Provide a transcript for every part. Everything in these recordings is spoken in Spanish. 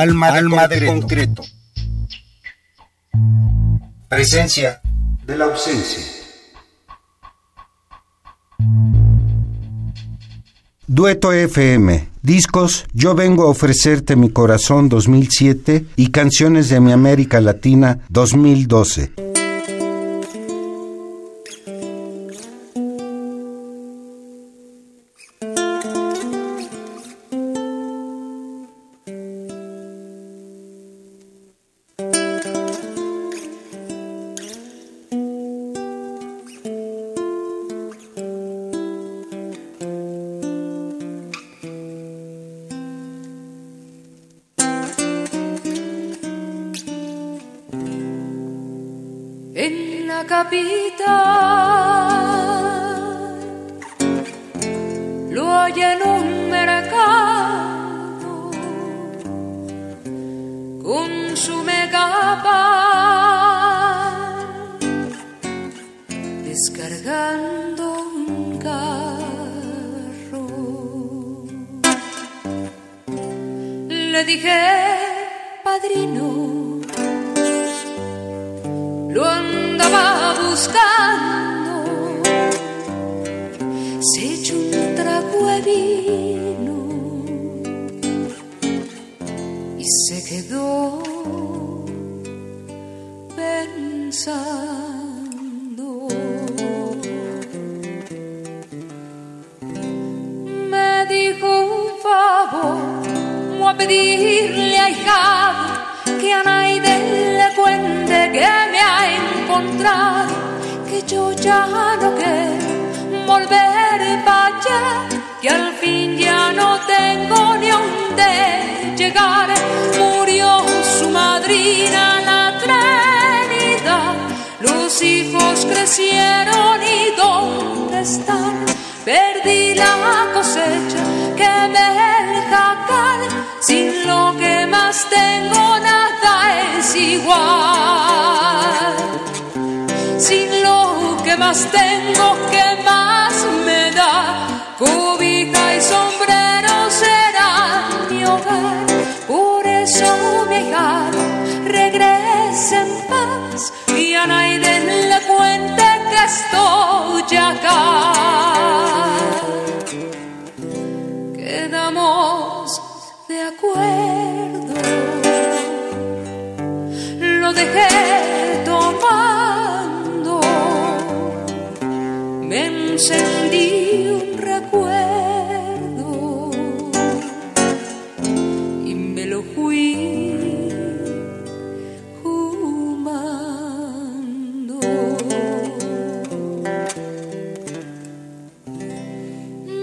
Alma, de, Alma concreto. de, concreto. Presencia de la ausencia. Dueto FM, discos Yo vengo a ofrecerte mi corazón 2007 y canciones de mi América Latina 2012. favor a pedirle a Ijado que a Naiden le cuente que me ha encontrado, que yo ya no quiero volver para allá, que al fin ya no tengo ni dónde llegar. Murió su madrina la Trinidad, los hijos crecieron y dónde están. Perdí la cosecha que me sin lo que más tengo nada es igual. Sin lo que más tengo, que más me da, cubija y sombrero será mi hogar. Por eso mi hija regresa en paz y a nadie le cuente que estoy acá. encendí un recuerdo y me lo fui fumando.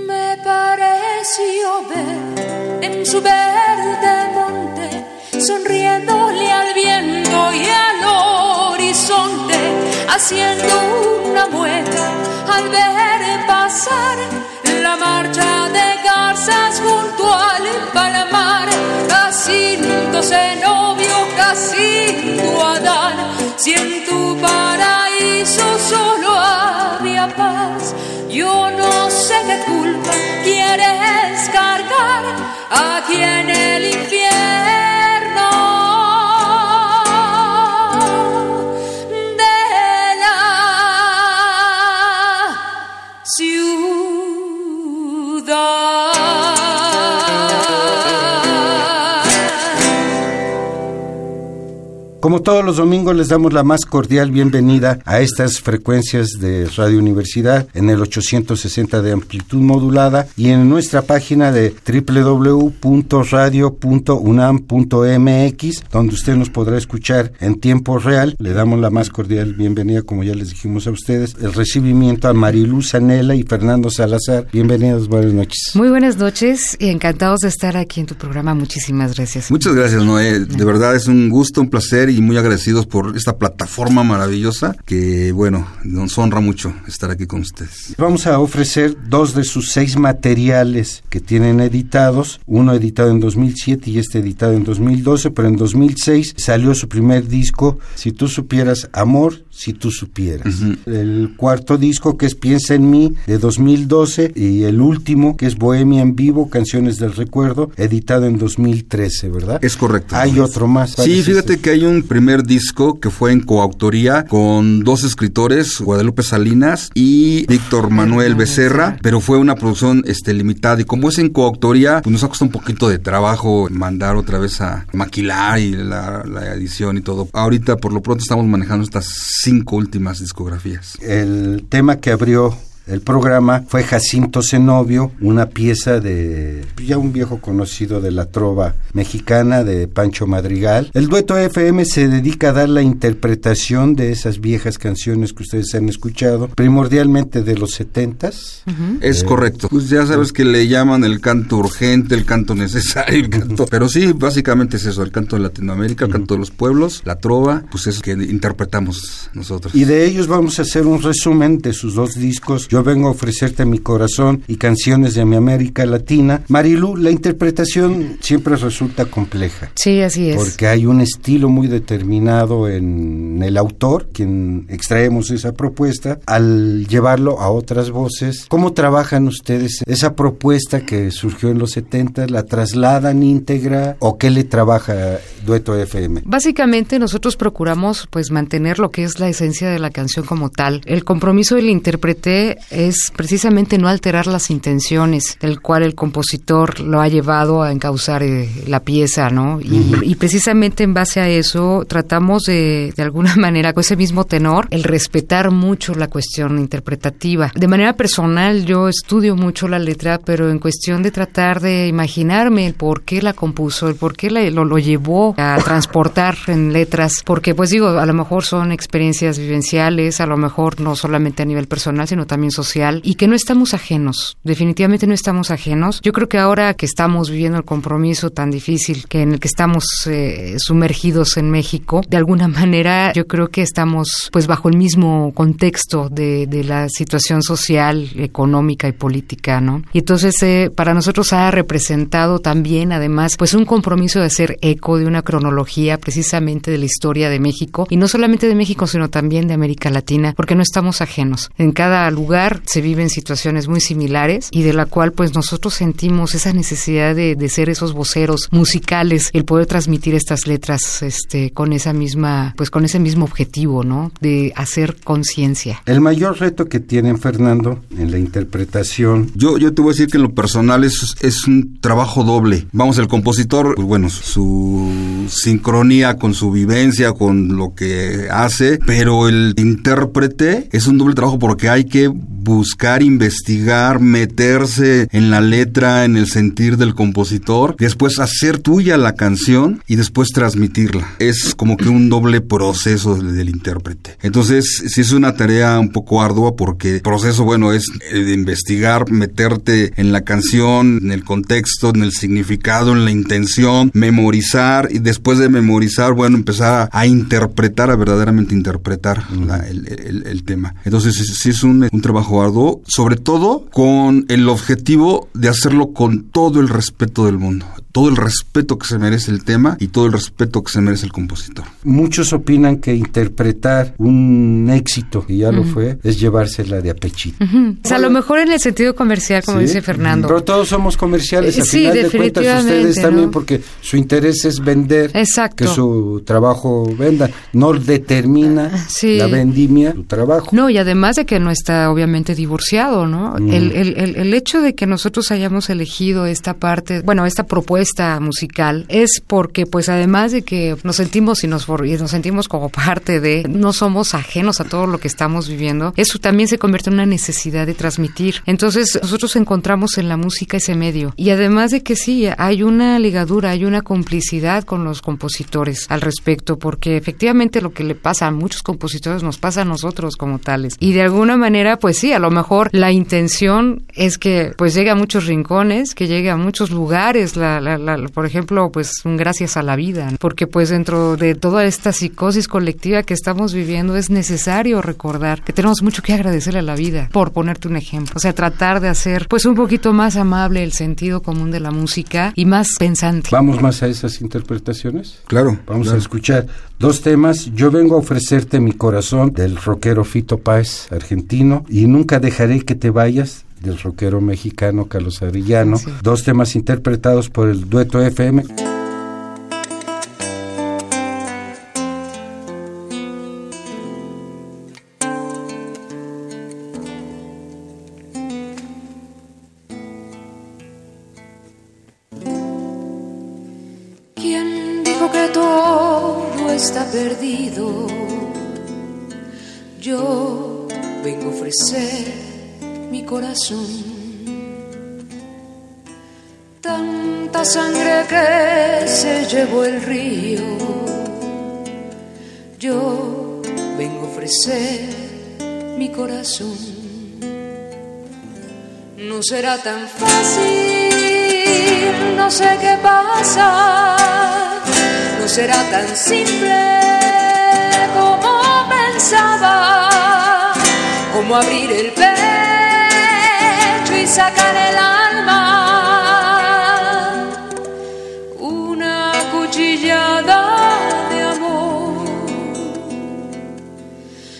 Me pareció ver en su verde monte sonriéndole al viento y al horizonte haciendo una mueca al ver pasar la marcha de garzas junto al palmar. Jacinto se novio, Jacinto Adán, si en tu paraíso solo había paz. Yo no sé qué culpa quieres cargar aquí en el infierno. Como todos los domingos les damos la más cordial bienvenida a estas frecuencias de Radio Universidad en el 860 de amplitud modulada y en nuestra página de www.radio.unam.mx donde usted nos podrá escuchar en tiempo real. Le damos la más cordial bienvenida, como ya les dijimos a ustedes, el recibimiento a Mariluz Anela y Fernando Salazar. Bienvenidos, buenas noches. Muy buenas noches y encantados de estar aquí en tu programa. Muchísimas gracias. Muchas gracias, Noé. De verdad es un gusto, un placer y muy agradecidos por esta plataforma maravillosa que, bueno, nos honra mucho estar aquí con ustedes. Vamos a ofrecer dos de sus seis materiales que tienen editados, uno editado en 2007 y este editado en 2012, pero en 2006 salió su primer disco, Si tú supieras amor, si tú supieras. El cuarto disco que es Piensa en mí de 2012 y el último que es Bohemia en vivo, Canciones del Recuerdo, editado en 2013, ¿verdad? Es correcto. Hay otro más. Sí, fíjate que hay un primer disco que fue en coautoría con dos escritores, Guadalupe Salinas y Víctor Manuel Becerra, pero fue una producción este, limitada y como es en coautoría, pues nos ha costado un poquito de trabajo mandar otra vez a maquilar y la, la edición y todo. Ahorita por lo pronto estamos manejando estas cinco últimas discografías. El tema que abrió el programa fue Jacinto Zenobio, una pieza de ya un viejo conocido de la trova mexicana de Pancho Madrigal. El dueto FM se dedica a dar la interpretación de esas viejas canciones que ustedes han escuchado, primordialmente de los setentas. Es correcto. Pues ya sabes que le llaman el canto urgente, el canto necesario, el canto. Pero sí, básicamente es eso, el canto de Latinoamérica, el canto de los pueblos, la trova, pues es que interpretamos nosotros. Y de ellos vamos a hacer un resumen de sus dos discos yo vengo a ofrecerte mi corazón y canciones de mi América Latina. Marilu, la interpretación siempre resulta compleja. Sí, así es. Porque hay un estilo muy determinado en el autor, quien extraemos esa propuesta, al llevarlo a otras voces. ¿Cómo trabajan ustedes esa propuesta que surgió en los 70? ¿La trasladan íntegra o qué le trabaja Dueto FM? Básicamente nosotros procuramos pues mantener lo que es la esencia de la canción como tal. El compromiso del intérprete es precisamente no alterar las intenciones del cual el compositor lo ha llevado a encauzar eh, la pieza, ¿no? Y, precisamente en base a eso tratamos de, de alguna manera, con ese mismo tenor, el respetar mucho la cuestión interpretativa. De manera personal, yo estudio mucho la letra, pero en cuestión de tratar de imaginarme el por qué la compuso, el por qué lo, lo llevó a transportar en letras, porque pues digo, a lo mejor son experiencias vivenciales, a lo mejor no solamente a nivel personal, sino también social y que no estamos ajenos, definitivamente no estamos ajenos. Yo creo que ahora que estamos viviendo el compromiso tan difícil que en el que estamos eh, sumergidos en México, de alguna manera yo creo que estamos pues bajo el mismo contexto de, de la situación social, económica y política, ¿no? Y entonces eh, para nosotros ha representado también además pues un compromiso de hacer eco de una cronología precisamente de la historia de México y no solamente de México sino también de América Latina porque no estamos ajenos. En cada lugar se viven situaciones muy similares y de la cual pues nosotros sentimos esa necesidad de, de ser esos voceros musicales, el poder transmitir estas letras este, con esa misma, pues con ese mismo objetivo, ¿no? De hacer conciencia. El mayor reto que tienen Fernando en la interpretación. Yo, yo te voy a decir que en lo personal es, es un trabajo doble. Vamos, el compositor, pues bueno, su sincronía con su vivencia, con lo que hace, pero el intérprete es un doble trabajo porque hay que buscar, investigar, meterse en la letra, en el sentir del compositor, después hacer tuya la canción y después transmitirla. Es como que un doble proceso del, intérprete. Entonces, sí es una tarea un poco ardua porque el proceso, bueno, es eh, de investigar, meterte en la canción, en el contexto, en el significado, en la intención, memorizar y después de memorizar, bueno, empezar a, interpretar, a verdaderamente interpretar el, tema. Entonces, sí, es un, un trabajo sobre todo con el objetivo de hacerlo con todo el respeto del mundo todo el respeto que se merece el tema y todo el respeto que se merece el compositor. Muchos opinan que interpretar un éxito, y ya lo fue, es llevársela de apechito. O sea, a lo mejor en el sentido comercial, como dice Fernando. Pero todos somos comerciales, al final de cuentas ustedes también, porque su interés es vender, que su trabajo venda, no determina la vendimia su trabajo. No, y además de que no está obviamente divorciado, ¿no? El, el, el, el hecho de que nosotros hayamos elegido esta parte, bueno, esta propuesta musical es porque pues además de que nos sentimos y nos, nos sentimos como parte de, no somos ajenos a todo lo que estamos viviendo, eso también se convierte en una necesidad de transmitir. Entonces nosotros encontramos en la música ese medio y además de que sí, hay una ligadura, hay una complicidad con los compositores al respecto porque efectivamente lo que le pasa a muchos compositores nos pasa a nosotros como tales y de alguna manera pues sí, a lo mejor la intención es que pues llegue a muchos rincones, que llegue a muchos lugares la por ejemplo, pues un gracias a la vida, porque pues dentro de toda esta psicosis colectiva que estamos viviendo es necesario recordar que tenemos mucho que agradecerle a la vida, por ponerte un ejemplo. O sea, tratar de hacer pues un poquito más amable el sentido común de la música y más pensante. Vamos más a esas interpretaciones. Claro. Vamos a escuchar dos temas. Yo vengo a ofrecerte mi corazón del rockero Fito Páez, argentino, y nunca dejaré que te vayas del rockero mexicano Carlos Arellano. Dos temas interpretados por el dueto FM. Tanta sangre que se llevó el río. Yo vengo a ofrecer mi corazón. No será tan fácil, no sé qué pasa. No será tan simple como pensaba, como abrir el pecho y sacar el alma. Una cuchillada de amor.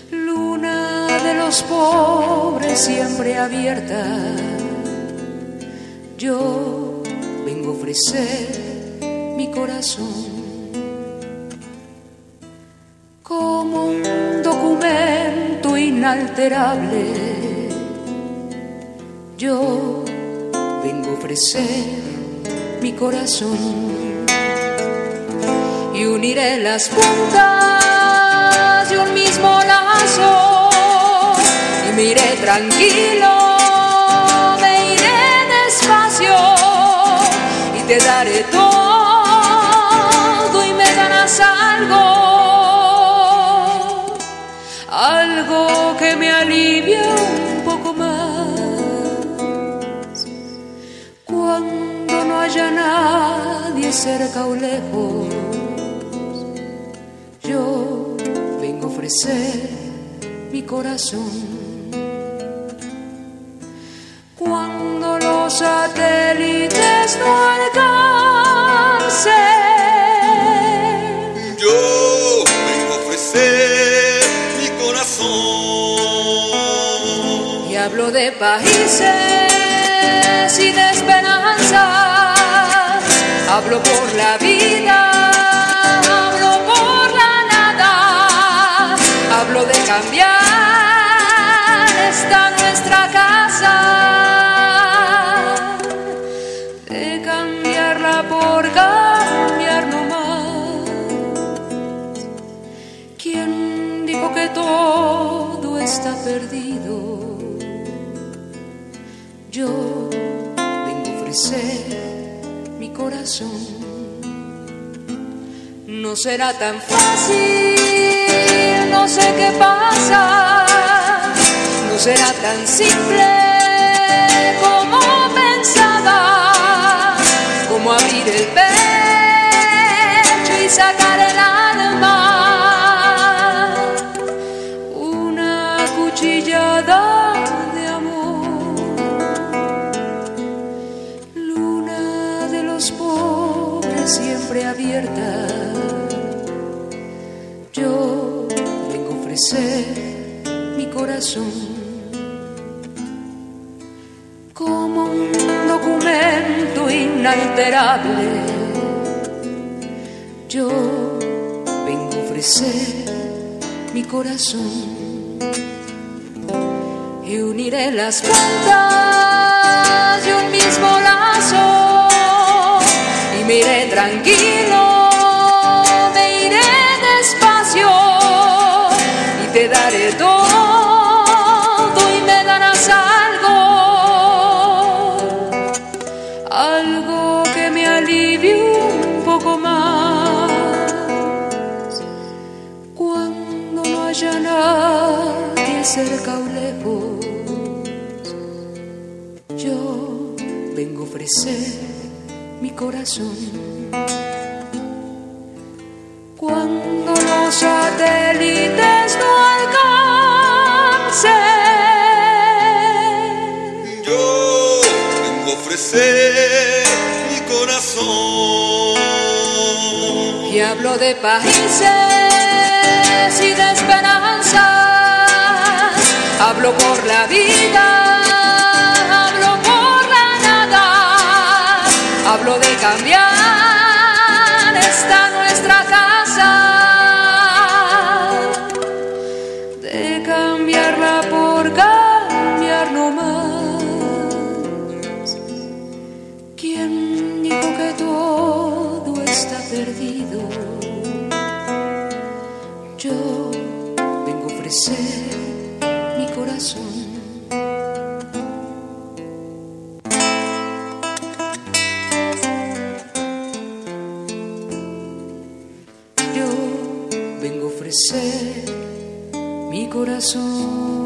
Luna de los pobres siempre abierta. Yo vengo a ofrecer mi corazón. Inalterable. Yo vengo a ofrecer mi corazón y uniré las puntas de un mismo lazo y me iré tranquilo, me iré despacio y te daré todo y me darás algo, que me alivie un poco más. haya nadie cerca o lejos, yo vengo a ofrecer mi corazón. Cuando los satélites no alcancen, de países y de esperanza Hablo por la vida, hablo por la nada, hablo de cambiar esta nuestra casa, de cambiarla por cambiar no más. ¿Quién dijo que todo está perdido? Corazón. No será tan fácil, no sé qué pasa, no será tan simple como pensaba, como abrir el pecho como un documento inalterable. Yo vengo a ofrecer mi corazón y uniré las puntas de un mismo lazo me iré tranquilo, mi corazón. Cuando los satélites no alcancen, Yo vengo a ofrecer mi corazón. y hablo de países y de esperanzas, hablo por la vida, hablo de cambiar ofrecer mi corazón.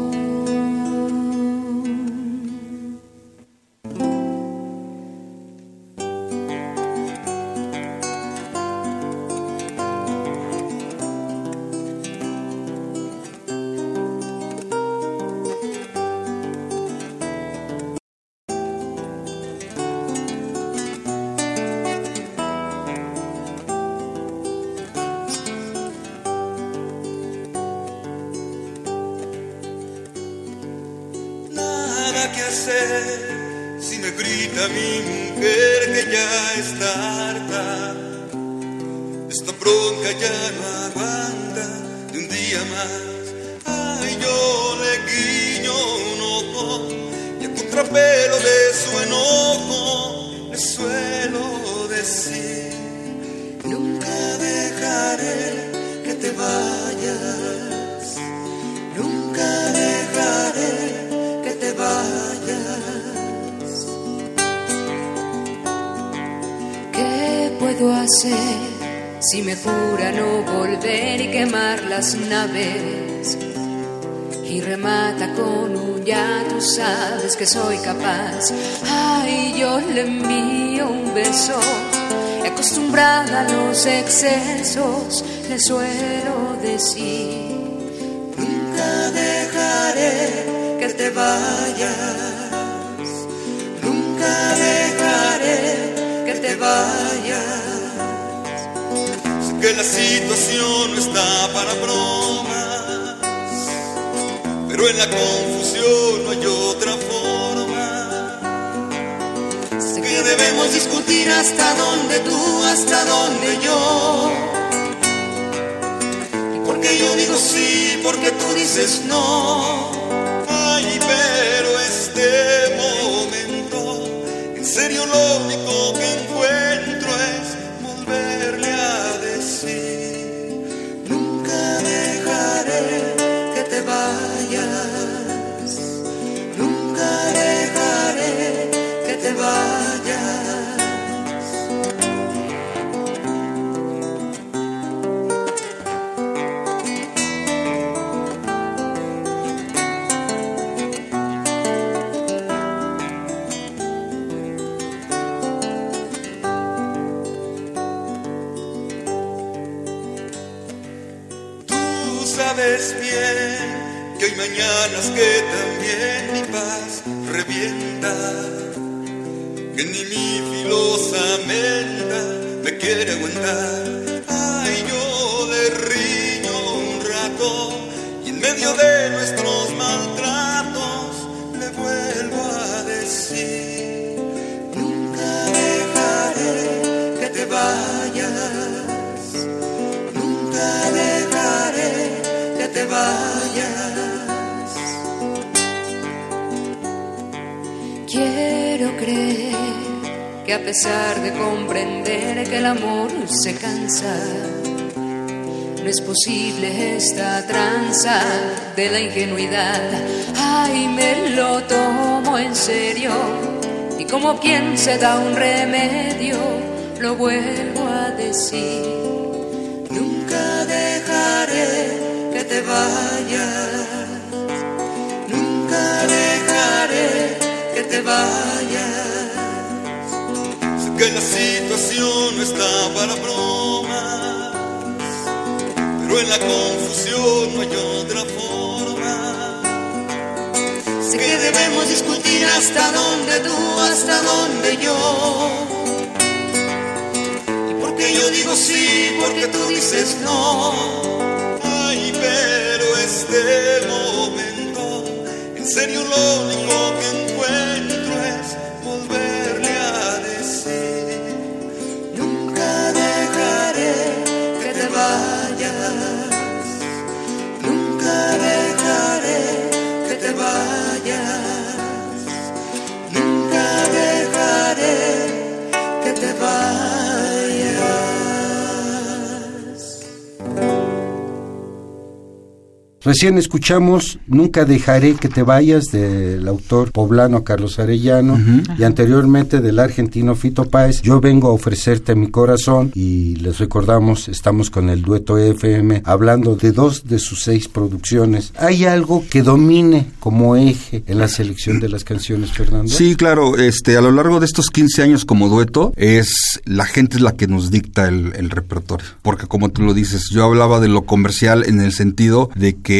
Excesos, le suelo decir. Nunca dejaré que te vayas. Nunca dejaré que te vayas. Que la situación no está para bromas, pero en la confusión no hay debemos discutir hasta donde tú, hasta donde yo. Porque yo digo sí, porque tú dices no. Mañanas que también mi paz revienta, que ni mi filosamente me quiere aguantar. Ay, yo le riño un rato y en medio de nuestros maltratos le vuelvo a decir, nunca dejaré que te vayas. Nunca dejaré que te vayas. Que a pesar de comprender que el amor se cansa, no es posible esta tranza de la ingenuidad. Ay, me lo tomo en serio y como quien se da un remedio, lo vuelvo a decir. Nunca dejaré que te vayas. Nunca dejaré que te vayas. Que la situación no está para bromas, pero en la confusión no hay otra forma. Sé que debemos discutir hasta donde tú, hasta donde yo. Y porque yo digo sí, porque tú dices no. Ay, pero este momento, en serio lo único que Recién escuchamos Nunca dejaré que te vayas del autor poblano Carlos Arellano y anteriormente del argentino Fito Páez. Yo vengo a ofrecerte mi corazón y les recordamos, estamos con el dueto FM hablando de dos de sus seis producciones. ¿Hay algo que domine como eje en la selección de las canciones, Fernando? Sí, claro, este a lo largo de estos 15 años como dueto es la gente es la que nos dicta el, el repertorio, porque como tú lo dices, yo hablaba de lo comercial en el sentido de que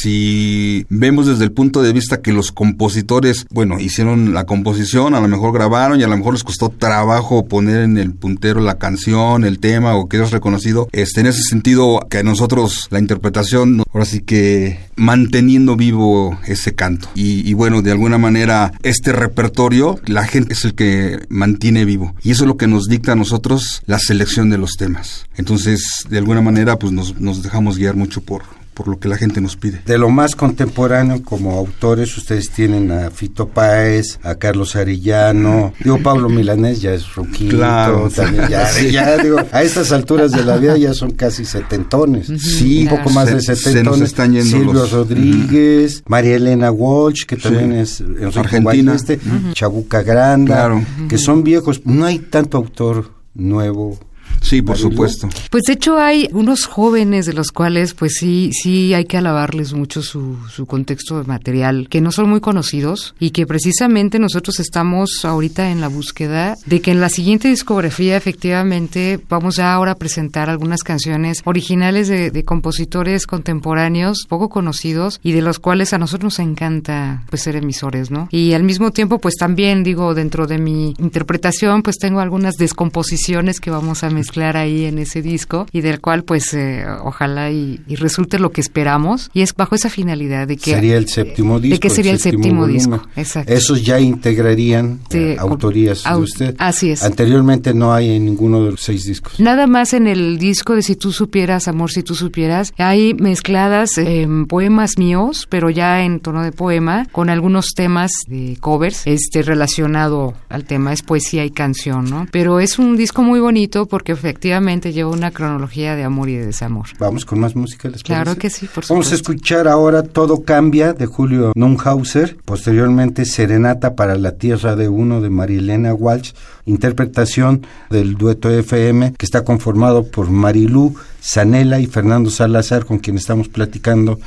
si vemos desde el punto de vista que los compositores, bueno, hicieron la composición, a lo mejor grabaron y a lo mejor les costó trabajo poner en el puntero la canción, el tema o que es reconocido, este, en ese sentido que nosotros la interpretación, ahora sí que manteniendo vivo ese canto. Y, bueno, de alguna manera este repertorio, la gente es el que mantiene vivo. Y eso es lo que nos dicta a nosotros la selección de los temas. Entonces, de alguna manera, pues nos dejamos guiar mucho por, por lo que la gente nos pide. De lo más contemporáneo como autores, ustedes tienen a Fito Páez, a Carlos Arellano, digo Pablo Milanés ya es roquito, Claro. también ya, Sí. ya, digo, a estas alturas de la vida ya son casi setentones, Sí, un poco más se- de se nos setentones, están yendo Silvio los- Rodríguez, María Elena Walsh, que también es Argentina. Balleste, Chabuca Granda, Claro. que son viejos, no hay tanto autor nuevo. Sí, por Marilu. supuesto. Pues de hecho hay unos jóvenes de los cuales pues sí, sí hay que alabarles mucho su, su contexto material, que no son muy conocidos y que precisamente nosotros estamos ahorita en la búsqueda de que en la siguiente discografía efectivamente vamos ya ahora a presentar algunas canciones originales de, de compositores contemporáneos poco conocidos y de los cuales a nosotros nos encanta pues ser emisores, ¿no? Y al mismo tiempo pues también digo dentro de mi interpretación pues tengo algunas descomposiciones que vamos a mezclar ahí en ese disco y del cual pues eh, ojalá y, y resulte lo que esperamos y es bajo esa finalidad de que sería el séptimo disco. de que sería el séptimo volumen. disco, exacto. Esos ya integrarían Sí, eh, autorías au- de usted. así es. Anteriormente no hay en ninguno de los seis discos. Nada más en el disco de Si tú supieras, amor, si tú supieras, hay mezcladas eh, poemas míos, pero ya en tono de poema, con algunos temas de covers, este relacionado al tema, es poesía y canción, ¿no? Pero es un disco muy bonito porque efectivamente lleva una cronología de amor y de desamor. Vamos con más música, ¿les Claro parece? que sí, por Vamos a supuesto. escuchar ahora Todo Cambia de Julio Nunhauser, posteriormente Serenata para la Tierra de Uno de Marilena Walsh, interpretación del dueto FM que está conformado por Marilú Sanela y Fernando Salazar con quien estamos platicando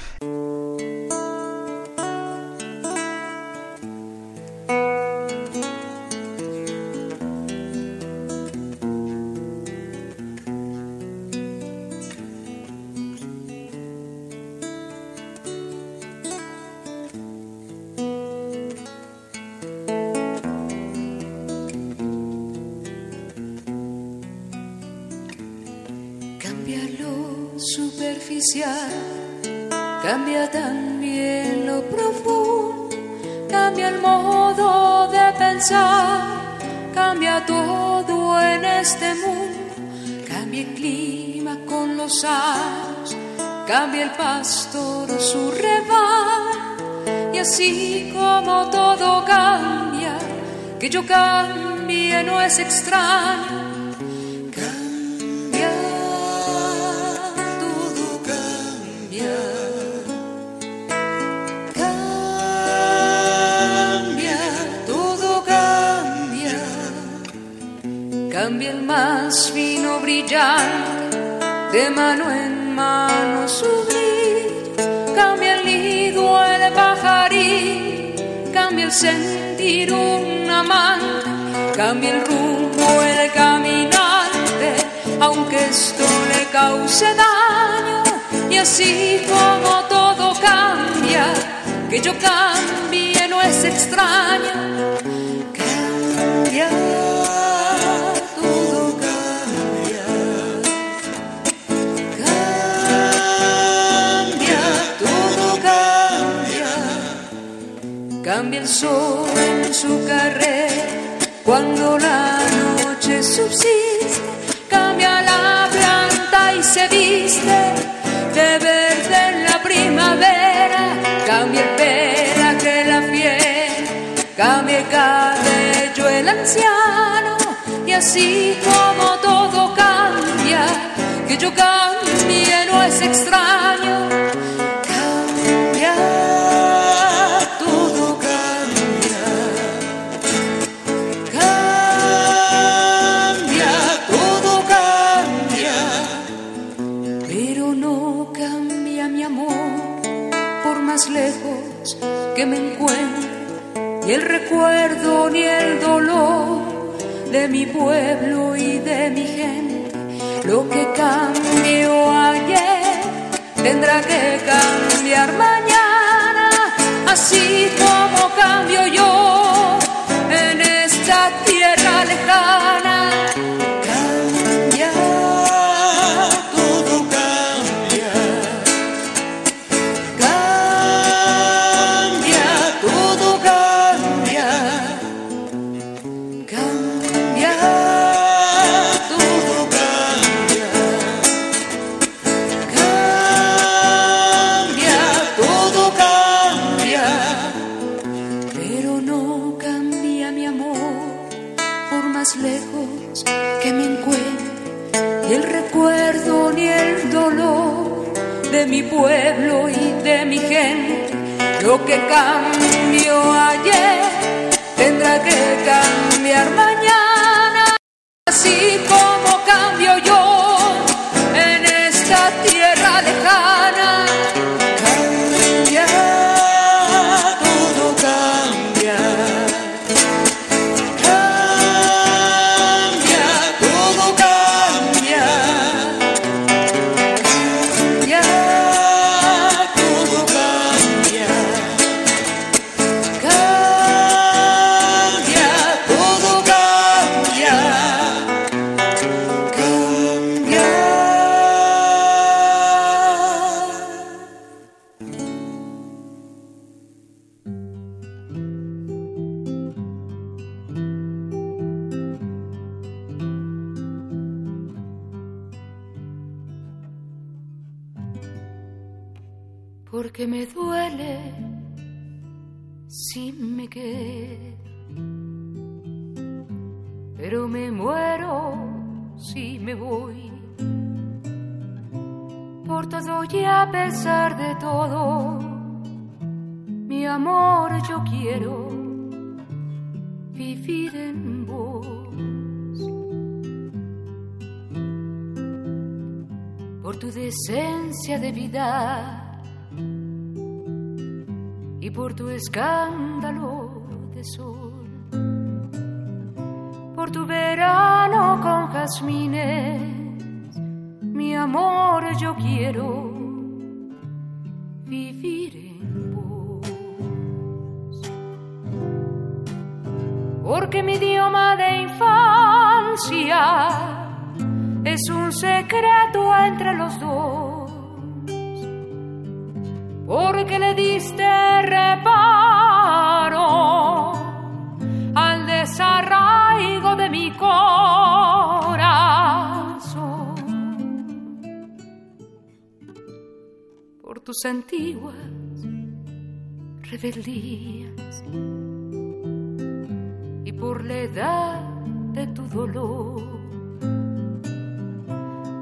de mano en mano su brillo. Cambia el nido, el pajarín, cambia el sentir un amante. cambia el rumbo el caminante, aunque esto le cause daño, y así como todo cambia, que yo cambie no es extraño, en su carrera cuando la noche subsiste, cambia la planta y se viste de verde en la primavera, cambia el que la piel, cambia el cabello el anciano, y así como todo cambia, que yo cambie no es extraño que me encuentre, ni el recuerdo ni el dolor de mi pueblo y de mi gente. Lo que cambió ayer tendrá que cambiar mañana, así como cambio yo que cambió porque me duele si me quedo, pero me muero si me voy. Por todo y a pesar de todo, mi amor yo quiero vivir en vos. Por tu decencia de vida por tu escándalo de sol, por tu verano con jazmines, mi amor yo quiero vivir en vos. Porque mi idioma de infancia es un secreto entre los dos porque le diste reparo al desarraigo de mi corazón. Por tus antiguas rebeldías y por la edad de tu dolor,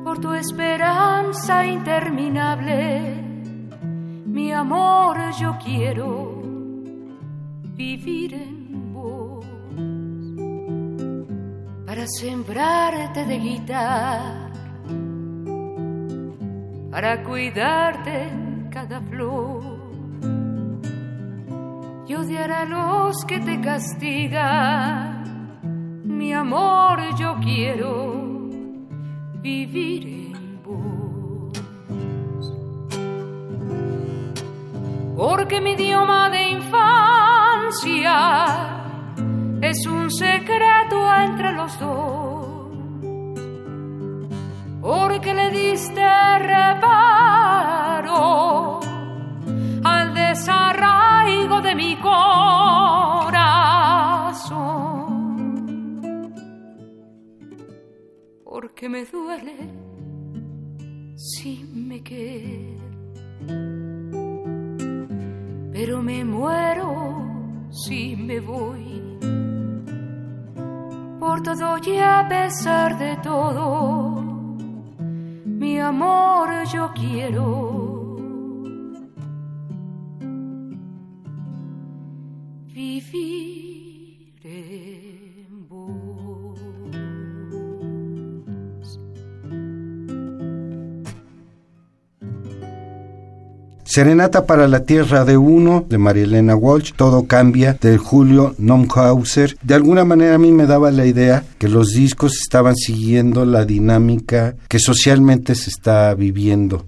por tu esperanza interminable mi amor, yo quiero vivir en vos. Para sembrarte de guitarra, para cuidarte en cada flor. Y odiar a los que te castigan. Mi amor, yo quiero vivir en Porque mi idioma de infancia es un secreto entre los dos. Porque le diste reparo al desarraigo de mi corazón. Porque me duele si me quedo, pero me muero si me voy. Por todo y a pesar de todo, mi amor yo quiero Serenata para la Tierra de Uno, de María Elena Walsh, Todo Cambia, de Julio Nomhauser. De alguna manera a mí me daba la idea que los discos estaban siguiendo la dinámica que socialmente se está viviendo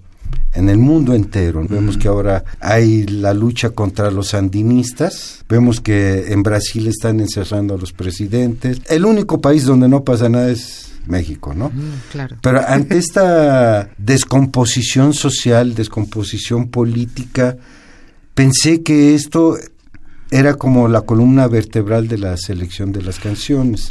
en el mundo entero. Vemos que ahora hay la lucha contra los sandinistas, vemos que en Brasil están encerrando a los presidentes. El único país donde no pasa nada es México, ¿no? claro. Pero ante esta descomposición social, descomposición política, pensé que esto era como la columna vertebral de la selección de las canciones.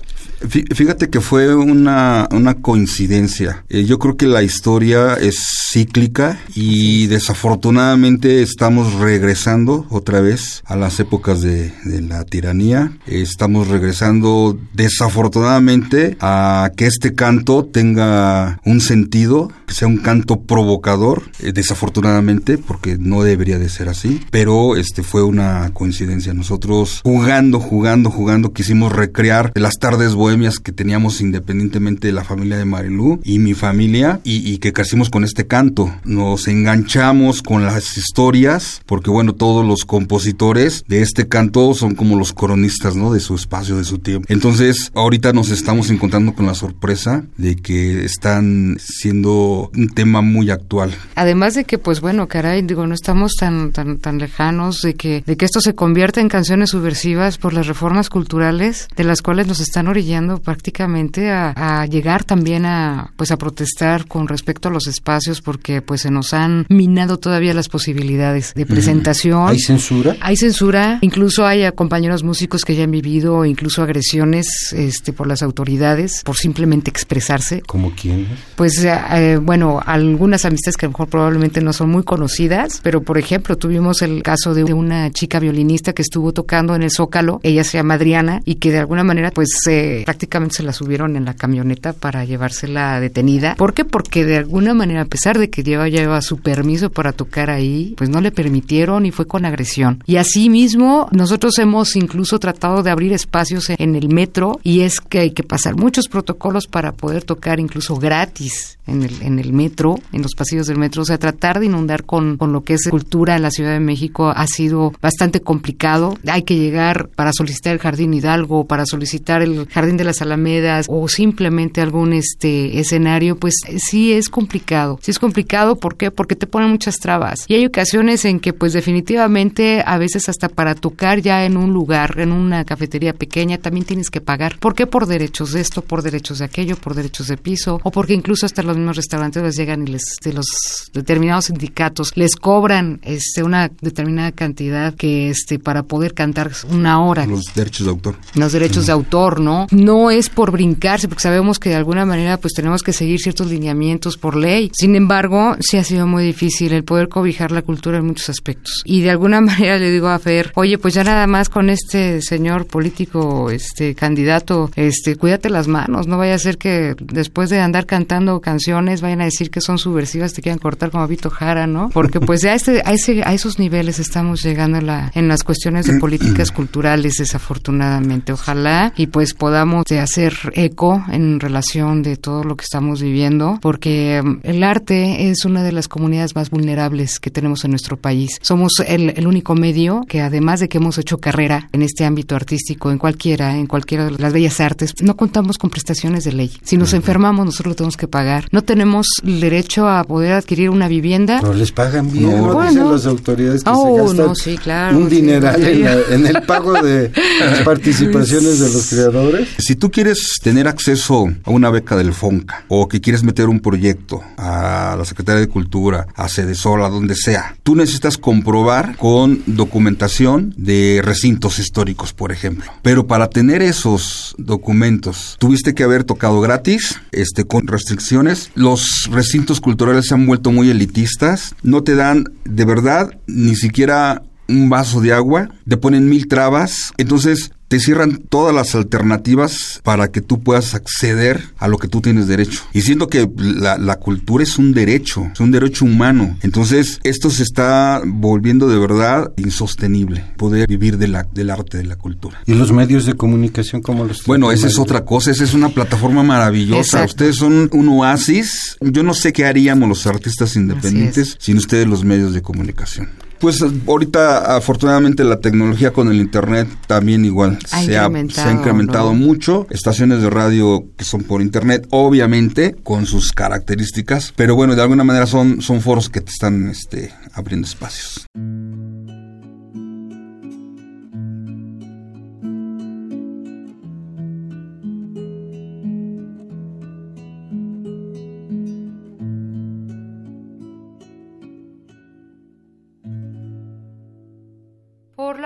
Fíjate que fue una, una coincidencia. Eh, yo creo que la historia es cíclica y desafortunadamente estamos regresando otra vez a las épocas de, de la tiranía. estamos regresando desafortunadamente a que este canto tenga un sentido, que sea un canto provocador, eh, desafortunadamente, porque no debería de ser así, pero este fue una coincidencia. Nosotros jugando, jugando, jugando, quisimos recrear las tardes bohemias que teníamos independientemente de la familia de Marilú y mi familia y, y que crecimos con este canto. Nos enganchamos con las historias, porque bueno, todos los compositores de este canto son como los cronistas, ¿no? De su espacio, de su tiempo. Entonces, ahorita nos estamos encontrando con la sorpresa de que están siendo un tema muy actual. Además de que, pues bueno, caray, digo, no estamos tan tan tan lejanos de que de que esto se convierta en canciones subversivas por las reformas culturales de las cuales nos están orillando prácticamente a, a llegar también a pues a protestar con respecto a los espacios porque pues se nos han minado todavía las posibilidades de presentación. ¿Hay censura? Hay censura, incluso hay a compañeros músicos que ya han vivido incluso agresiones este por las autoridades por simplemente expresarse. ¿Como quién? Pues eh, bueno, algunas amistades que a lo mejor probablemente no son muy conocidas, pero por ejemplo tuvimos el caso de una chica violinista que estuvo tocando en el Zócalo, ella se llama Adriana y que de alguna manera pues eh, prácticamente se la subieron en la camioneta para llevársela detenida. ¿Por qué? Porque de alguna manera a pesar de que lleva lleva su permiso para tocar ahí, pues no le permitieron y fue con agresión. Y así mismo nosotros hemos incluso tratado de abrir espacios en el metro y es que hay que pasar muchos protocolos para poder tocar incluso gratis en el, en el metro, en los pasillos del metro. O sea, tratar de inundar con, con lo que es cultura en la Ciudad de México ha sido bastante complicado. Hay que llegar para solicitar el Jardín Hidalgo, para solicitar el Jardín de las Alamedas o simplemente algún este escenario, pues sí es complicado. Sí es complicado, ¿por qué? Porque te ponen muchas trabas. Y hay ocasiones en que pues definitivamente a veces hasta para tocar ya en un lugar, en una cafetería pequeña, también tienes que pagar. ¿Por qué? Por derechos de esto, por derechos de aquello, por derechos de piso, o porque incluso hasta los mismos restaurantes les llegan y les, de los determinados sindicatos, les cobran este una determinada cantidad que este para poder cantar una hora. Los derechos de autor. Los derechos de autor, ¿no? No es por brincarse, porque sabemos que de alguna manera pues tenemos que seguir ciertos lineamientos por ley. Sin embargo, sí ha sido muy difícil el poder cobijar la cultura en muchos aspectos. Y de alguna manera le digo a Fer, oye, pues ya nada más con este señor político, este candidato, este, cuídate las manos, no vaya a ser que después de andar cantando canciones vayan a decir que son subversivas, te quieran cortar como Vito Jara, ¿no? Porque pues ya este, a, ese, a esos niveles estamos llegando en, la, en las cuestiones de políticas culturales, desafortunadamente. Ojalá y pues podamos hacer eco en relación de todo lo que estamos viviendo, porque mm, el arte es una de las comunidades más vulnerables que tenemos en nuestro país. Somos el, el único medio que además de que hemos hecho carrera en este ámbito artístico, en cualquiera, en cualquiera de las bellas artes, no contamos con prestaciones de ley. Si nos enfermamos, nosotros lo tenemos que pagar. No tenemos el derecho a poder adquirir una vivienda. No les pagan bien, ¿no? Bueno. Dicen las autoridades que Oh, se gastan no, sí, claro, un sí, dineral en, sí. la- en el pago de las participaciones de los creadores. Si tú quieres tener acceso a una beca del FONCA o que quieres meter un proyecto a la Secretaría de Cultura, a Sedesol, a donde sea, tú necesitas comprobar con documentación de recintos históricos, por ejemplo. Pero para tener esos documentos, tuviste que haber tocado gratis, este, con restricciones. Los recintos culturales se han vuelto muy elitistas, no te dan de verdad ni siquiera un vaso de agua, te ponen mil trabas, entonces te cierran todas las alternativas para que tú puedas acceder a lo que tú tienes derecho. Y siendo que la, la cultura es un derecho, es un derecho humano, entonces esto se está volviendo de verdad insostenible, poder vivir de la, del arte, de la cultura. Y los medios de comunicación, como los Bueno, esa es otra cosa, esa es una plataforma maravillosa. Exacto. Ustedes son un oasis. Yo no sé qué haríamos los artistas independientes sin ustedes los medios de comunicación. Pues ahorita afortunadamente la tecnología con el internet también igual Ha se, ha, incrementado, se ha incrementado ¿no? mucho. Estaciones de radio que son por internet, obviamente con sus características, pero bueno, de alguna manera son, son foros que te están este, abriendo espacios.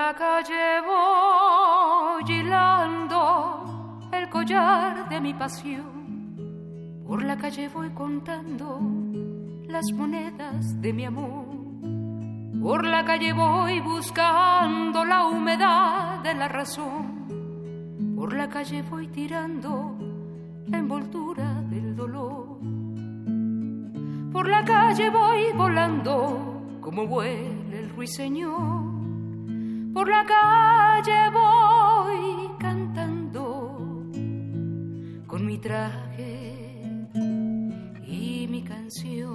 La calle voy hilando el collar de mi pasión. Por la calle voy contando las monedas de mi amor. Por la calle voy buscando la humedad de la razón. Por la calle voy tirando la envoltura del dolor. Por la calle voy volando como vuela el ruiseñor. Por la calle voy cantando con mi traje y mi canción.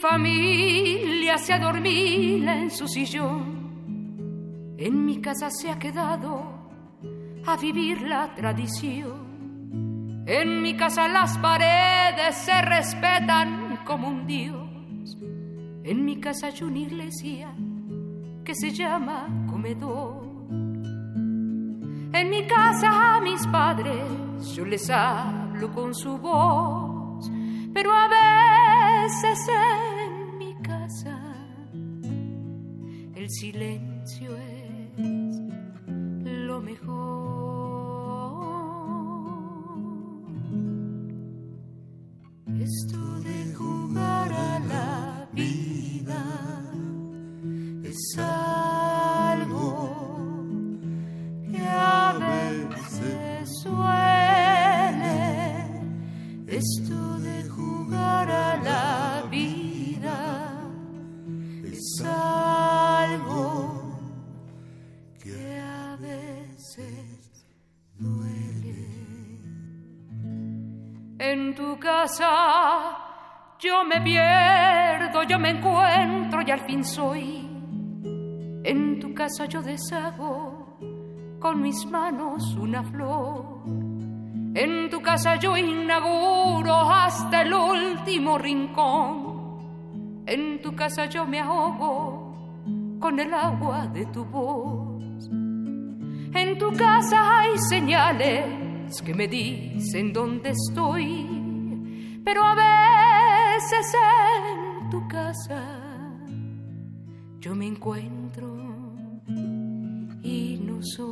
Familia se adormila en su sillón. En mi casa se ha quedado a vivir la tradición. En mi casa las paredes se respetan como un dios. En mi casa hay una iglesia que se llama comedor. En mi casa a mis padres yo les hablo con su voz, pero a veces silencio es lo mejor. Me pierdo, yo me encuentro y al fin soy. En tu casa yo deshago con mis manos una flor. En tu casa yo inauguro hasta el último rincón. En tu casa yo me ahogo con el agua de tu voz. En tu casa hay señales que me dicen dónde estoy, pero a veces en tu casa yo me encuentro y no soy.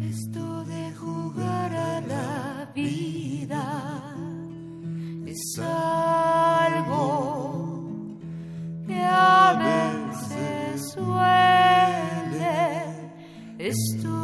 Esto de jugar a la vida es algo que a veces suele. Esto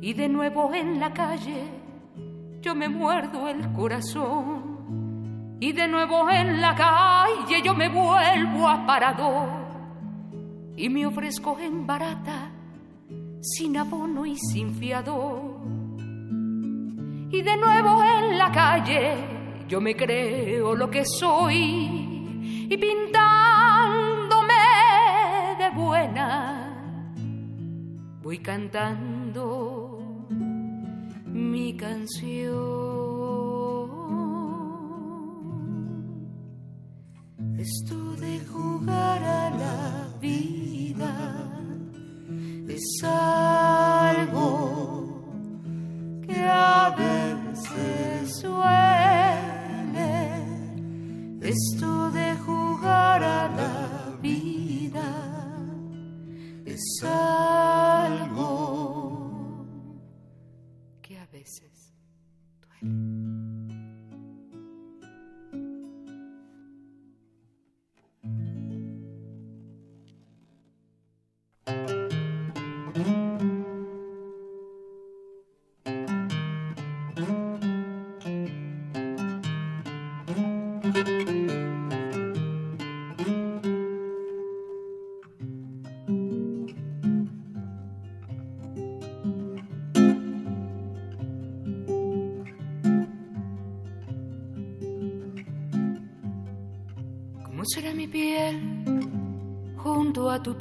Y de nuevo en la calle yo me muerdo el corazón. Y de nuevo en la calle yo me vuelvo aparador. Y me ofrezco en barata, sin abono y sin fiador. Y de nuevo en la calle yo me creo lo que soy. Y voy cantando mi canción.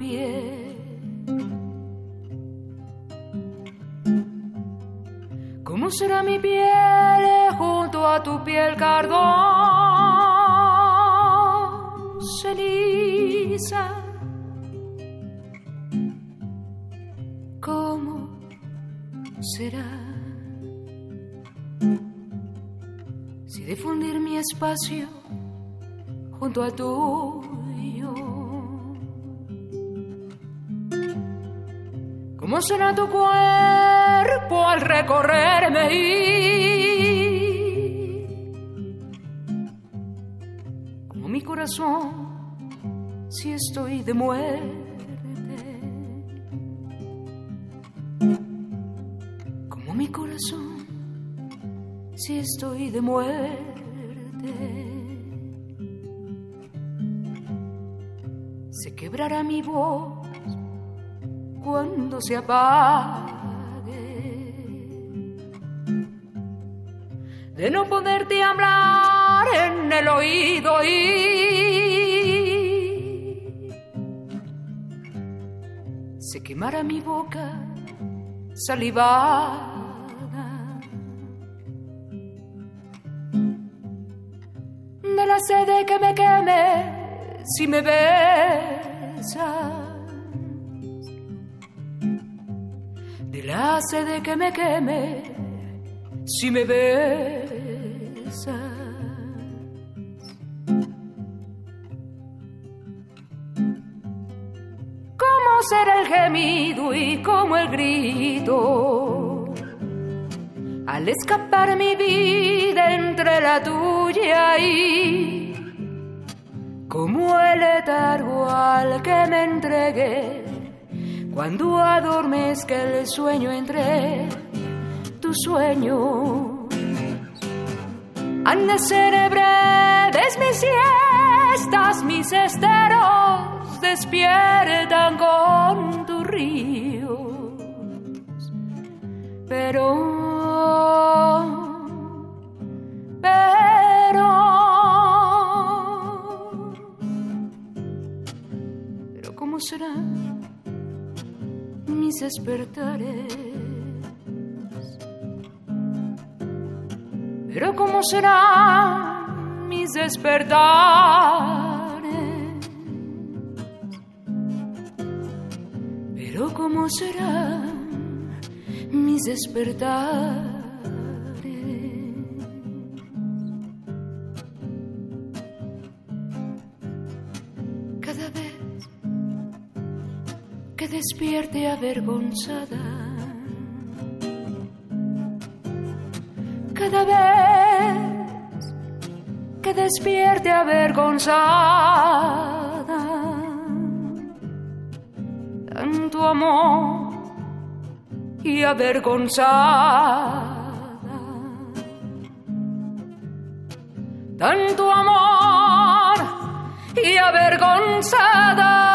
Junto ¿Cómo será tu cuerpo al recorrerme? y Como mi corazón si estoy de muerte. Como mi corazón si estoy de muerte. se quebrará mi voz cuando se apague. De no poderte hablar en el oído y se quemará mi boca salivada. De la sede que me queme si me besas, de la sede que me queme, si me besas. ¿Cómo será el gemido y cómo el grito? Al escapar mi vida entre la tuya y como el letargo al que me entregué cuando adormezca el sueño entre tus sueños. Han de ser breves mis siestas, mis esteros despiertan con tus ríos, pero, pero ¿Cómo será despertares. Pero ¿cómo serán mis despertares? Pero ¿cómo serán mis despertares? Despierte avergonzada. Cada vez que despierte avergonzada, tanto amor y avergonzada. Tanto amor y avergonzada.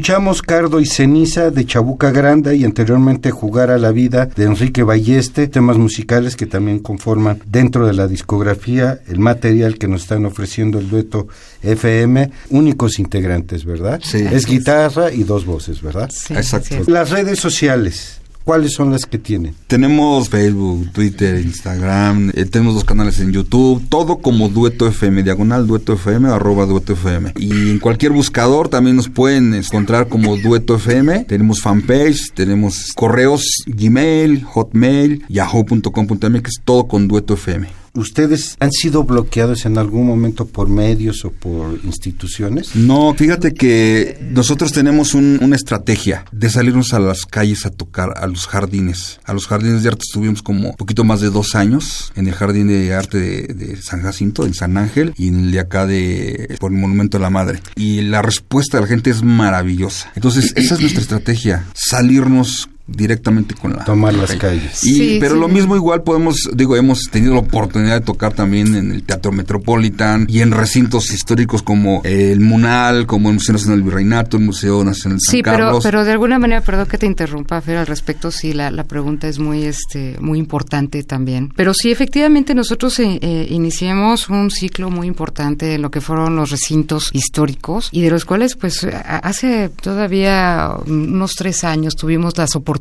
Escuchamos Cardo y Ceniza de Chabuca Granda y anteriormente Jugar a la Vida de Enrique Balleste, temas musicales que también conforman dentro de la discografía el material que nos están ofreciendo el dueto FM, únicos integrantes, ¿verdad? Sí. Es guitarra y dos voces, ¿verdad? Sí, Exacto. Las redes sociales, ¿cuáles son las que tienen? Tenemos Facebook, Twitter, Instagram, eh, tenemos dos canales en YouTube, todo como Dueto FM, diagonal Dueto FM, arroba Dueto FM. Y en cualquier buscador también nos pueden encontrar como Dueto FM. Tenemos fanpage, tenemos correos, Gmail, Hotmail, yahoo.com.mx, todo con Dueto FM. ¿Ustedes han sido bloqueados en algún momento por medios o por instituciones? No, fíjate que nosotros tenemos un- una estrategia de salirnos a las calles a tocar a los jardines. A los jardines de arte estuvimos como poquito más de dos años en el jardín de arte de, de San Jacinto, en San Ángel, y en el de acá de por el Monumento a la Madre. Y la respuesta de la gente es maravillosa. Entonces, esa es nuestra estrategia, salirnos directamente con la Tomar las calle. calles. Y, Sí, pero sí. lo mismo igual podemos, digo, hemos tenido la oportunidad de tocar también en el Teatro Metropolitan y en recintos históricos como el Munal, como el Museo Nacional del Virreinato, el Museo Nacional de San Sí, pero, Carlos. pero de alguna manera, perdón que te interrumpa, Fer, al respecto, sí, la, la pregunta es muy, este, muy importante también. Pero sí, efectivamente, nosotros eh, eh, iniciamos un ciclo muy importante en lo que fueron los recintos históricos y de los cuales, pues, hace todavía unos tres años tuvimos las oportunidades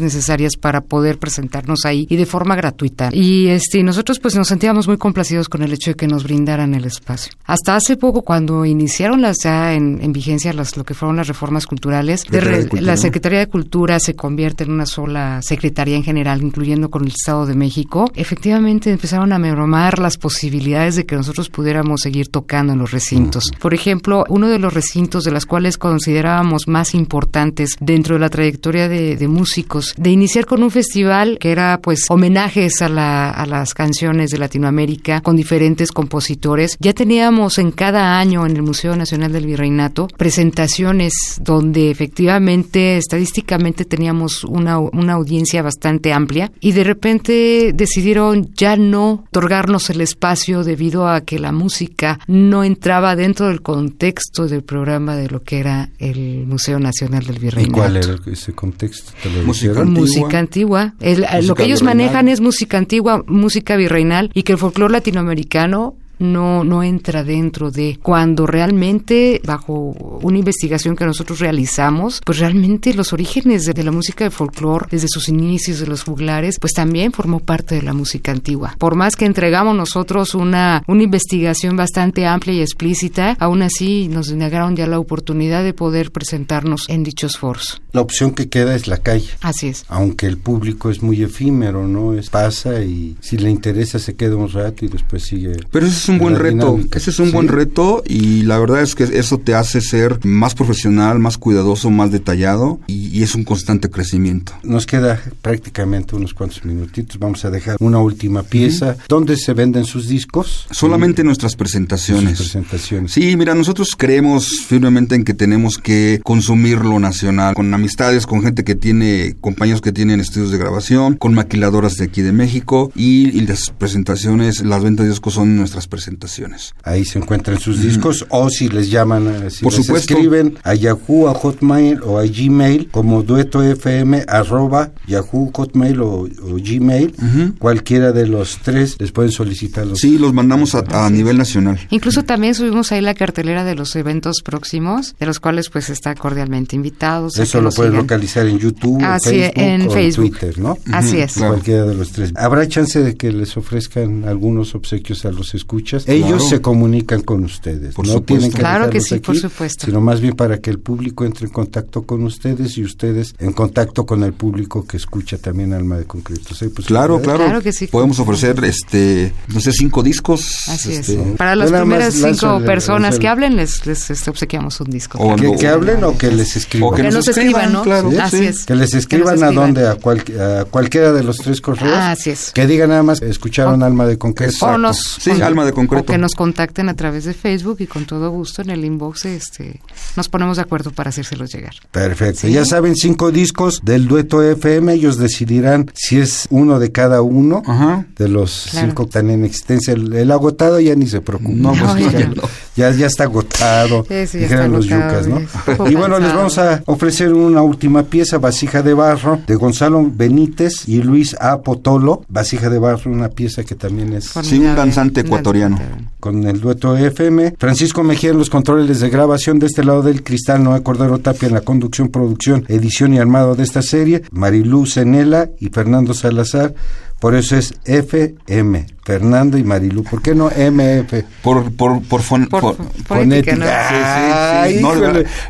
necesarias para poder presentarnos ahí y de forma gratuita. Y este, nosotros, pues, nos sentíamos muy complacidos con el hecho de que nos brindaran el espacio. Hasta hace poco, cuando iniciaron las ya en, en vigencia las, lo que fueron las reformas culturales, de Secretaría de re- Cultura, la. Secretaría de Cultura se convierte en una sola secretaría en general, incluyendo con el Estado de México. Efectivamente, empezaron a mermar las posibilidades de que nosotros pudiéramos seguir tocando en los recintos. Por ejemplo, uno de los recintos de los cuales considerábamos más importantes dentro de la trayectoria de, de músicos, de iniciar con un festival que era pues homenajes a, la- a las canciones de Latinoamérica con diferentes compositores. Ya teníamos en cada año en el Museo Nacional del Virreinato presentaciones donde efectivamente, estadísticamente teníamos una, una audiencia bastante amplia y de repente decidieron ya no otorgarnos el espacio debido a que la música no entraba dentro del contexto del programa de lo que era el Museo Nacional del ¿Y Virreinato. cuál era ese contexto? ¿Te lo Música antigua. Música antigua. El- lo que ellos virreinal. manejan es música antigua, música virreinal y que el folclore latinoamericano no, no entra dentro de cuando realmente, bajo una investigación que nosotros realizamos, pues realmente los orígenes de, de la música de folclore, desde sus inicios de los juglares, pues también formó parte de la música antigua. Por más que entregamos nosotros una, una investigación bastante amplia y explícita, aún así nos negaron ya la oportunidad de poder presentarnos en dichos foros. La opción que queda es la calle. Así es. Aunque el público es muy efímero, ¿no? Es, pasa y si le interesa se queda un rato y después sigue. Pero es un buen reto, dinámica. ese es un Sí. buen reto y la verdad es que eso te hace ser más profesional, más cuidadoso, más detallado y, y es un constante crecimiento. Nos queda prácticamente unos cuantos minutitos. Vamos a dejar una última pieza. ¿Dónde se venden sus discos? Solamente nuestras Sus presentaciones. presentaciones. Sí, mira, nosotros creemos firmemente en que tenemos que consumir lo nacional, con amistades, con gente que tiene, compañeros que tienen estudios de grabación, con maquiladoras de aquí de México y, y las presentaciones, las ventas de discos son nuestras presentaciones. Ahí se encuentran sus discos o si les llaman, eh, si Por les supuesto. escriben a Yahoo, a Hotmail o a Gmail como duetofm arroba Yahoo, Hotmail o, o Gmail, cualquiera de los tres les pueden solicitar los Sí, los mandamos a, a nivel nacional. Incluso también subimos ahí la cartelera de los eventos próximos, de los cuales pues está cordialmente invitados. Eso lo pueden localizar en YouTube, Así es, Facebook, en o Facebook. Twitter, ¿no? Así es. claro. Cualquiera de los tres. ¿Habrá chance de que les ofrezcan algunos obsequios a los escuchas? Ellos Claro. se comunican con ustedes. Por no supuesto. tienen que Claro que sí, por supuesto. Sino más bien para que el público entre en contacto con ustedes y ustedes en contacto con el público que escucha también Alma de Concreto. ¿Sí? Pues, Claro, claro. Claro que sí. Podemos ofrecer, este, no sé, cinco discos. Así es. este, Para las primeras cinco personas que hablen, les, les este, obsequiamos un disco. O- Que, hablen o que les escriban. O que que nos escriban, escriban, ¿no? claro. Sí, Así sí. es. Que les escriban, a dónde, a, cual- a cualquiera de los tres correos. Ah, así es. Que digan nada más, escucharon Alma de Concreto. Exacto. O nos, Sí, alma de concreto. O que nos contacten a través de Facebook y con todo gusto en el inbox este, nos ponemos de acuerdo para hacérselos llegar. Perfecto. Sí. Ya saben, cinco discos del dueto FM. Ellos decidirán si es uno de cada uno Ajá. de los Claro. cinco que están en existencia. El, el agotado ya ni se preocupa. No, pues, No, ya, ya no. Ya, ya está agotado. Sí, sí, ya dijeron está los agotado, yucas, ¿no? Y bueno, les vamos a ofrecer una última pieza, Vasija de Barro, de Gonzalo Benítez y Luis A. Potolo. Vasija de Barro, una pieza que también es Sí, un danzante ecuatoriano. con el dueto FM, Francisco Mejía en los controles de grabación de este lado del cristal, Noé Cordero Tapia en la conducción, producción, edición y armado de esta serie, Marilú Cenela y Fernando Salazar, por eso es FM, Fernando y Marilú, ¿por qué no MF? Por, por, por, fon- Por- por- fonética,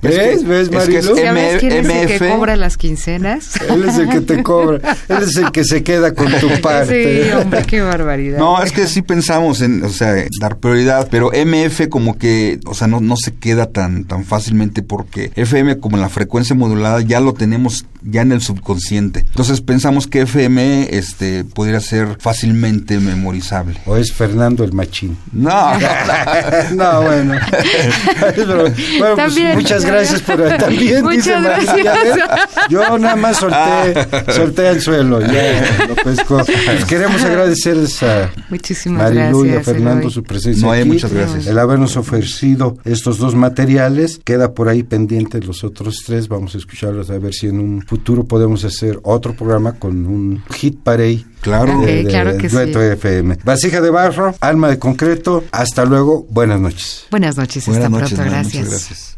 ¿Ves? ¿Ves, es que es ¿Ya ves quién es el que cobra las quincenas? Él es el que te cobra, él es el que se queda con tu parte. Sí, hombre, qué barbaridad. No, es que sí pensamos en, o sea, dar prioridad, pero MF como que, o sea, no, no se queda tan, tan fácilmente porque FM como la frecuencia modulada ya lo tenemos ya en el subconsciente. Entonces pensamos que FM, este, pudiera ser fácilmente memorizable. O es Fernando el machín. No, no, bueno. Pero, bueno, pues, También. muchas gracias por también. Muchas dice gracias. Yo nada más solté, solté al suelo, ya lo pescó. Pues queremos agradecerles a Muchísimas Marilu y a. Fernando Eloy. su presencia No, aquí, muchas gracias. el habernos ofrecido estos dos materiales. Queda por ahí pendiente los otros tres. Vamos a escucharlos a ver si en un futuro podemos hacer otro programa con un hit parade. Claro. Ok, de- de claro que Dueto sí. FM. Vasija de barro, alma de concreto. Hasta luego. Buenas noches. Buenas noches, Buenas hasta noches, pronto, gracias. muchas gracias.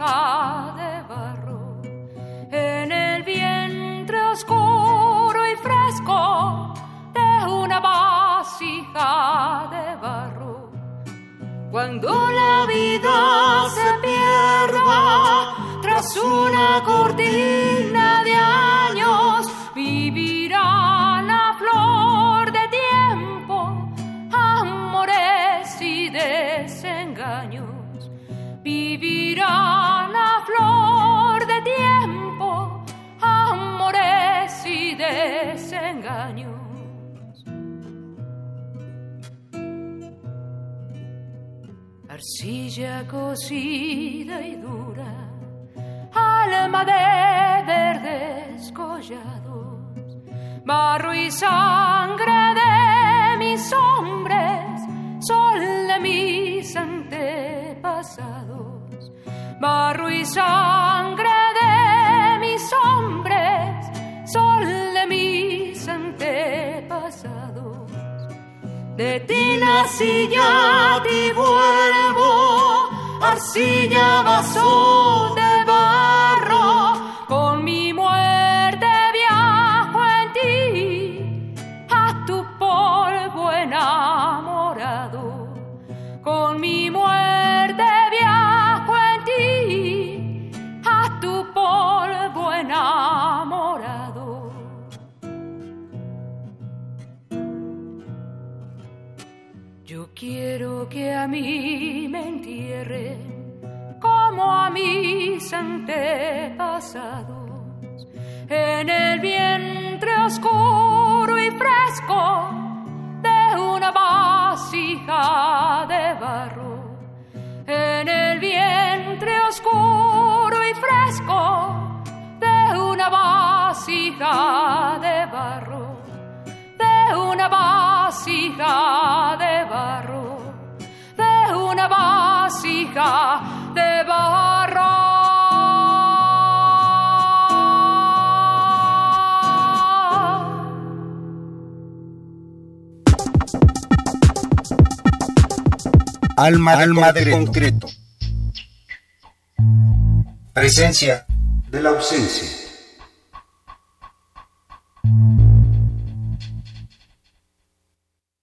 De barro. En el vientre oscuro y fresco de una vasija de barro. Cuando la vida se pierda tras una cortina de arcilla cocida y dura, alma de verdes collados, barro y sangre de mis hombres, sol de mis antepasados, barro y sangre de mis hombres, sol de mis antepasados. De ti nací ya ti vuelvo, arcilla vaso a mí me entierren como a mis antepasados. En el vientre oscuro y fresco de una vasija de barro. En el vientre oscuro y fresco de una vasija de barro. De una vasija de barro vasija de barro Alma, Alma de, concreto. Presencia de la ausencia.